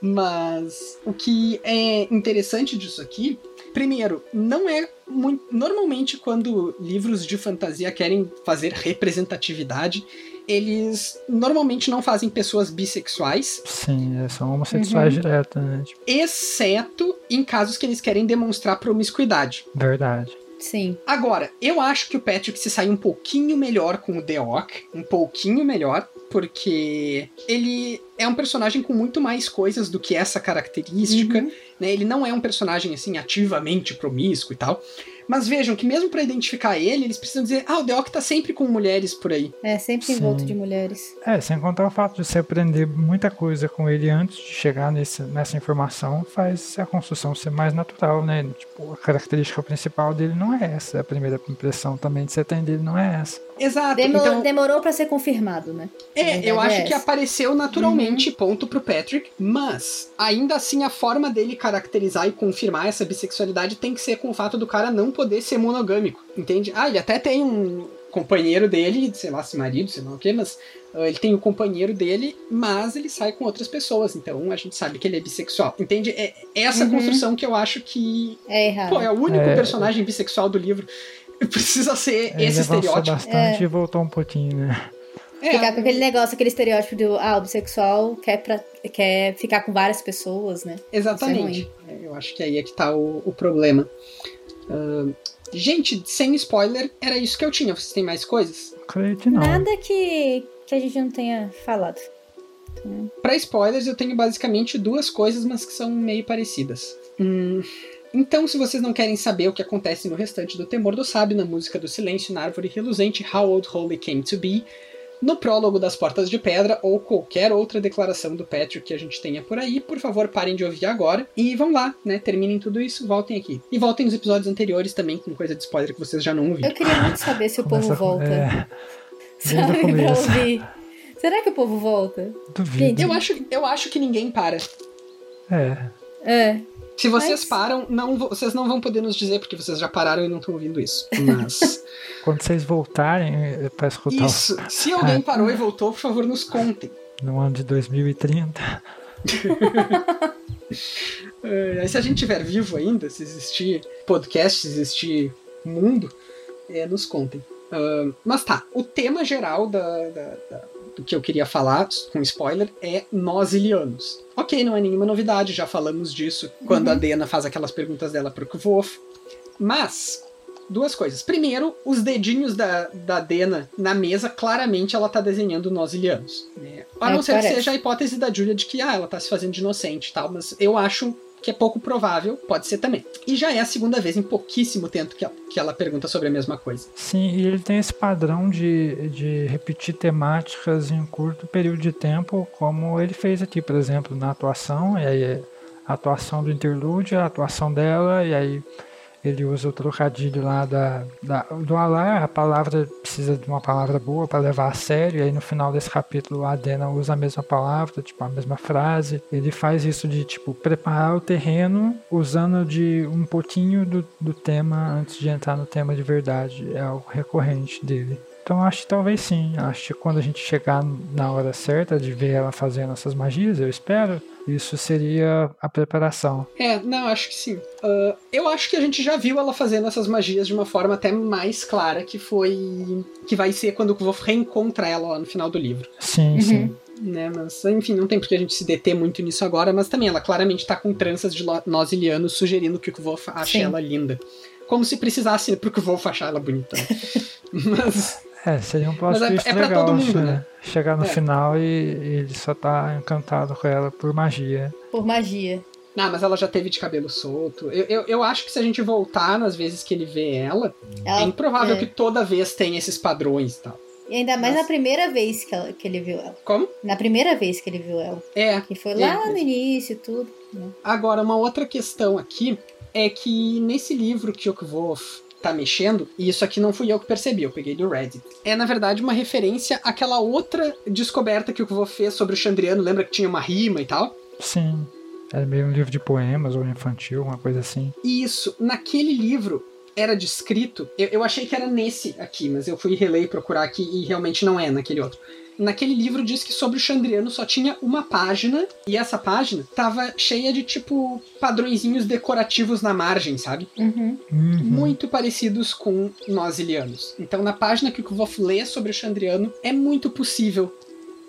[SPEAKER 2] Mas o que é interessante disso aqui, primeiro, não é muito. Normalmente, quando livros de fantasia querem fazer representatividade, eles normalmente não fazem pessoas bissexuais.
[SPEAKER 1] Sim, é, são homossexuais uhum. direto, né?
[SPEAKER 2] Tipo... Exceto em casos que eles querem demonstrar promiscuidade.
[SPEAKER 1] Verdade.
[SPEAKER 3] Sim.
[SPEAKER 2] Agora, eu acho que o Patrick se sai um pouquinho melhor com o Deok, um pouquinho melhor, porque ele é um personagem com muito mais coisas do que essa característica, uhum. né? Ele não é um personagem assim ativamente promíscuo e tal. Mas vejam que mesmo para identificar ele, eles precisam dizer, ah, o Deok tá sempre com mulheres por aí.
[SPEAKER 3] É, sempre em volta de mulheres.
[SPEAKER 1] É, sem contar o fato de você aprender muita coisa com ele antes de chegar nesse, nessa informação, faz a construção ser mais natural, né? Tipo, a característica principal dele não é essa, a primeira impressão também de você tem dele não é essa.
[SPEAKER 2] Exato.
[SPEAKER 3] Demorou,
[SPEAKER 2] então,
[SPEAKER 3] demorou para ser confirmado, né?
[SPEAKER 2] É, eu acho é que apareceu naturalmente, uhum. ponto pro Patrick, mas ainda assim a forma dele caracterizar e confirmar essa bissexualidade tem que ser com o fato do cara não poder ser monogâmico, entende? Ah, ele até tem um companheiro dele, sei lá, se marido, sei lá o que, mas uh, ele tem o companheiro dele, mas ele sai com outras pessoas, então a gente sabe que ele é bissexual, entende? É, é essa uhum. construção que eu acho que
[SPEAKER 3] é errado.
[SPEAKER 2] Pô, é o único é... personagem bissexual do livro. Precisa ser
[SPEAKER 1] ele
[SPEAKER 2] esse estereótipo.
[SPEAKER 1] bastante é. e voltou um pouquinho, né?
[SPEAKER 3] É. Ficar com aquele negócio, aquele estereótipo do ah, o bissexual quer, pra, quer ficar com várias pessoas, né?
[SPEAKER 2] Exatamente. É eu acho que aí é que tá o, o problema. Uh, gente, sem spoiler, era isso que eu tinha. Vocês têm mais coisas?
[SPEAKER 1] Acredito não.
[SPEAKER 3] Nada que, que a gente não tenha falado.
[SPEAKER 2] Para spoilers, eu tenho basicamente duas coisas, mas que são meio parecidas. Hum, então, se vocês não querem saber o que acontece no restante do Temor do Sábio, na música do Silêncio na Árvore Reluzente, How Old Holy Came to Be, no prólogo das Portas de Pedra ou qualquer outra declaração do Patrick que a gente tenha por aí, por favor, parem de ouvir agora e vão lá, né? Terminem tudo isso, voltem aqui. E voltem nos episódios anteriores também, com coisa de spoiler que vocês já não ouviram.
[SPEAKER 3] Eu queria muito saber se o povo volta. É... Sabe, pra ouvir. Será que o povo volta?
[SPEAKER 1] Duvido.
[SPEAKER 2] Eu acho, eu acho que ninguém para.
[SPEAKER 1] É.
[SPEAKER 3] É.
[SPEAKER 2] Se vocês Mas... param, não, vocês não vão poder nos dizer porque vocês já pararam e não estão ouvindo isso. Mas.
[SPEAKER 1] Quando vocês voltarem é, para escutar.
[SPEAKER 2] Isso. O... Se alguém parou e voltou, por favor, nos contem.
[SPEAKER 1] No ano de 2030.
[SPEAKER 2] é, se a gente estiver vivo ainda, se existir podcast, se existir mundo, é, nos contem. Uh, mas tá, o tema geral da, da, da que eu queria falar, com spoiler, é nós ilianos. Ok, não é nenhuma novidade, já falamos disso quando uhum. a Dena faz aquelas perguntas dela pro Kvof. Mas, duas coisas. Primeiro, os dedinhos da, da Dena na mesa, claramente ela tá desenhando nós ilianos. Né? A não é, ser que seja a hipótese da Julia de que ah, ela tá se fazendo de inocente e tal, mas eu acho que é pouco provável, pode ser também. E já é a segunda vez em pouquíssimo tempo que ela, que ela pergunta sobre a mesma coisa.
[SPEAKER 1] Sim, e ele tem esse padrão de, de repetir temáticas em um curto período de tempo, como ele fez aqui, por exemplo, na atuação, e aí a atuação do interlúdio, a atuação dela, e aí ele usa o trocadilho lá da, da, do Alar, a palavra precisa de uma palavra boa para levar a sério, e aí no final desse capítulo a Dena usa a mesma palavra, tipo, a mesma frase. Ele faz isso de, tipo, preparar o terreno usando de um pouquinho do, do tema antes de entrar no tema de verdade. É algo recorrente dele. Então acho que talvez sim. Acho que quando a gente chegar na hora certa de ver ela fazendo essas magias, eu espero, isso seria a preparação.
[SPEAKER 2] É, não, acho que sim. Uh, eu acho que a gente já viu ela fazendo essas magias de uma forma até mais clara, que foi. que vai ser quando o Wolf reencontra ela lá no final do livro.
[SPEAKER 1] Sim, uhum. sim.
[SPEAKER 2] Né, mas enfim, não tem porque a gente se deter muito nisso agora, mas também ela claramente tá com tranças de nós ilianos sugerindo que o Wolf ache sim. ela linda. Como se precisasse pro Wolf achar ela bonita. mas.
[SPEAKER 1] É, seria um plot
[SPEAKER 2] Mas
[SPEAKER 1] twist
[SPEAKER 2] é, é
[SPEAKER 1] legal,
[SPEAKER 2] todo mundo, né?
[SPEAKER 1] Chegar no
[SPEAKER 2] É.
[SPEAKER 1] final e, e ele só tá encantado com ela por magia.
[SPEAKER 3] Por magia.
[SPEAKER 2] Não, mas ela já teve de cabelo solto. Eu, eu, eu acho que se a gente voltar nas vezes que ele vê ela,
[SPEAKER 3] Ela-
[SPEAKER 2] é improvável
[SPEAKER 3] é.
[SPEAKER 2] que toda vez tenha esses padrões e tal.
[SPEAKER 3] E ainda mais
[SPEAKER 2] Nossa.
[SPEAKER 3] na primeira vez que, ela- que ele viu ela.
[SPEAKER 2] Como?
[SPEAKER 3] Na primeira vez que ele viu ela.
[SPEAKER 2] É.
[SPEAKER 3] Que foi
[SPEAKER 2] É,
[SPEAKER 3] lá
[SPEAKER 2] é.
[SPEAKER 3] no início e tudo. né?
[SPEAKER 2] Agora, uma outra questão aqui é que nesse livro que o Kvolf tá mexendo, e isso aqui não fui eu que percebi, eu peguei do Reddit. É, na verdade, uma referência àquela outra descoberta que o Kvolf fez sobre o Chandriano. Lembra que tinha uma rima e tal?
[SPEAKER 1] Sim. É meio um livro de poemas ou infantil, uma coisa assim.
[SPEAKER 2] Isso, naquele livro era descrito, eu, eu achei que era nesse aqui, mas eu fui reler e procurar aqui e realmente não é naquele outro. Naquele livro diz que sobre o Chandriano só tinha uma página, e essa página tava cheia de tipo padrõezinhos decorativos na margem, sabe?
[SPEAKER 3] Uhum.
[SPEAKER 1] Uhum.
[SPEAKER 2] Muito parecidos com nós ilianos. Então, na página que o Kvof lê sobre o Chandriano, é muito possível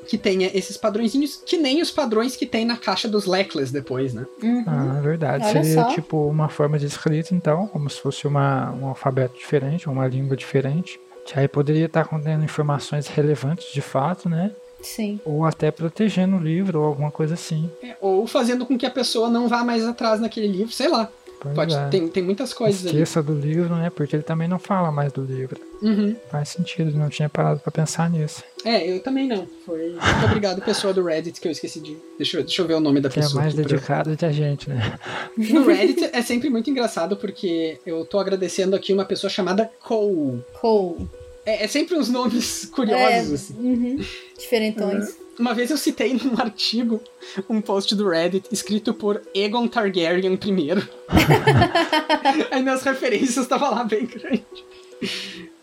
[SPEAKER 2] que tenha esses padrõezinhos, que nem os padrões que tem na caixa dos Leclerc depois, né?
[SPEAKER 3] Uhum.
[SPEAKER 1] Ah, é verdade.
[SPEAKER 3] Olha
[SPEAKER 1] Seria
[SPEAKER 3] só.
[SPEAKER 1] tipo uma forma de escrita, então, como se fosse uma, um alfabeto diferente, uma língua diferente. Que aí poderia estar contendo informações relevantes de fato, né?
[SPEAKER 3] Sim.
[SPEAKER 1] Ou até protegendo o livro ou alguma coisa assim.
[SPEAKER 2] É, ou fazendo com que a pessoa não vá mais atrás naquele livro, sei lá. Pode,
[SPEAKER 1] é.
[SPEAKER 2] tem, tem muitas coisas ali.
[SPEAKER 1] Esqueça do livro, né? Porque ele também não fala mais do livro.
[SPEAKER 2] Uhum.
[SPEAKER 1] Faz sentido, não tinha parado pra pensar nisso.
[SPEAKER 2] É, eu também não. Foi. Muito obrigado, pessoa do Reddit, que eu esqueci de. Deixa eu, deixa eu ver o nome da
[SPEAKER 1] Que é
[SPEAKER 2] pessoa.
[SPEAKER 1] mais
[SPEAKER 2] aqui pra-
[SPEAKER 1] dedicado que a gente, né?
[SPEAKER 2] No Reddit é sempre muito engraçado porque eu tô agradecendo aqui uma pessoa chamada Cole.
[SPEAKER 3] Cole.
[SPEAKER 2] É, é sempre uns nomes
[SPEAKER 3] É,
[SPEAKER 2] curiosos, assim.
[SPEAKER 3] uhum. Diferentões.
[SPEAKER 2] Uma vez eu citei num artigo um post do Reddit escrito por Egon Targaryen I. Aí nas referências tava lá bem grande.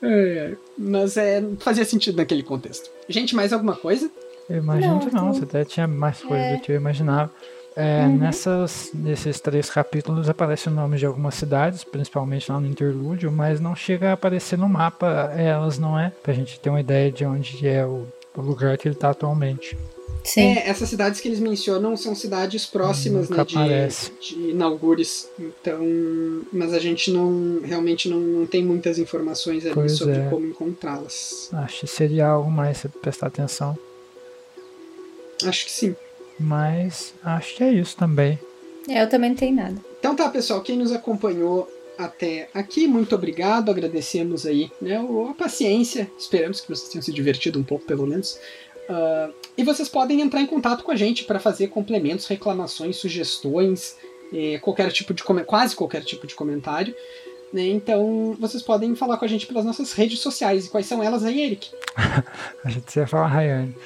[SPEAKER 2] É, mas é, fazia sentido naquele contexto. Gente, mais alguma coisa?
[SPEAKER 1] Eu imagino
[SPEAKER 3] Não,
[SPEAKER 1] que não, você até tinha mais coisas
[SPEAKER 3] É.
[SPEAKER 1] do que eu imaginava. É,
[SPEAKER 3] Uhum.
[SPEAKER 1] nessas, nesses três capítulos aparece o nome de algumas cidades, principalmente lá no interlúdio, mas não chega a aparecer no mapa elas, não é? Pra gente ter uma ideia de onde é o, o lugar que ele tá atualmente.
[SPEAKER 3] Sim.
[SPEAKER 2] É, essas cidades que eles mencionam são cidades próximas,
[SPEAKER 1] Nunca
[SPEAKER 2] né, de,
[SPEAKER 1] aparece.
[SPEAKER 2] de Inaugures. Então, mas a gente não realmente não, não tem muitas informações ali
[SPEAKER 1] Pois
[SPEAKER 2] sobre
[SPEAKER 1] é.
[SPEAKER 2] como encontrá-las.
[SPEAKER 1] Acho que seria algo mais pra prestar atenção.
[SPEAKER 2] Acho que sim.
[SPEAKER 1] Mas acho que é isso também.
[SPEAKER 3] É, eu também não tenho nada.
[SPEAKER 2] Então tá, pessoal, quem nos acompanhou até aqui, muito obrigado. Agradecemos aí né, a paciência. Esperamos que vocês tenham se divertido um pouco, pelo menos. Ah, e vocês podem entrar em contato com a gente para fazer complementos, reclamações, sugestões, eh, qualquer tipo de quase qualquer tipo de comentário. né? Então vocês podem falar com a gente pelas nossas redes sociais. E quais são elas aí, Eric?
[SPEAKER 1] A gente ia falar Rayane.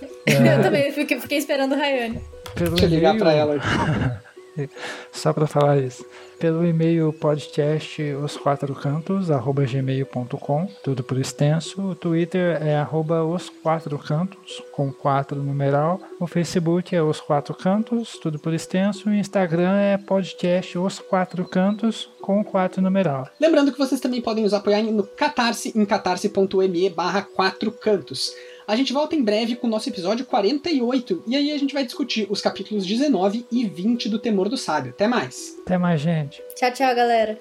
[SPEAKER 3] Eu também fiquei, fiquei esperando o Rayane.
[SPEAKER 1] Pelo
[SPEAKER 2] Deixa eu ligar para ela.
[SPEAKER 1] Só para falar isso. Pelo e-mail podcast os quatro cantos arroba gmail.com, tudo por extenso. O Twitter é arroba os quatro cantos, com quatro numeral. O Facebook é os quatro cantos, tudo por extenso. O Instagram é podcast os quatro cantos, com quatro numeral.
[SPEAKER 2] Lembrando que vocês também podem nos apoiar no Catarse, em catarse.me barra quatro cantos. A gente volta em breve com o nosso episódio 48, e aí a gente vai discutir os capítulos 19 e 20 do Temor do Sábio. Até mais!
[SPEAKER 1] Até mais, gente.
[SPEAKER 3] Tchau, tchau, galera.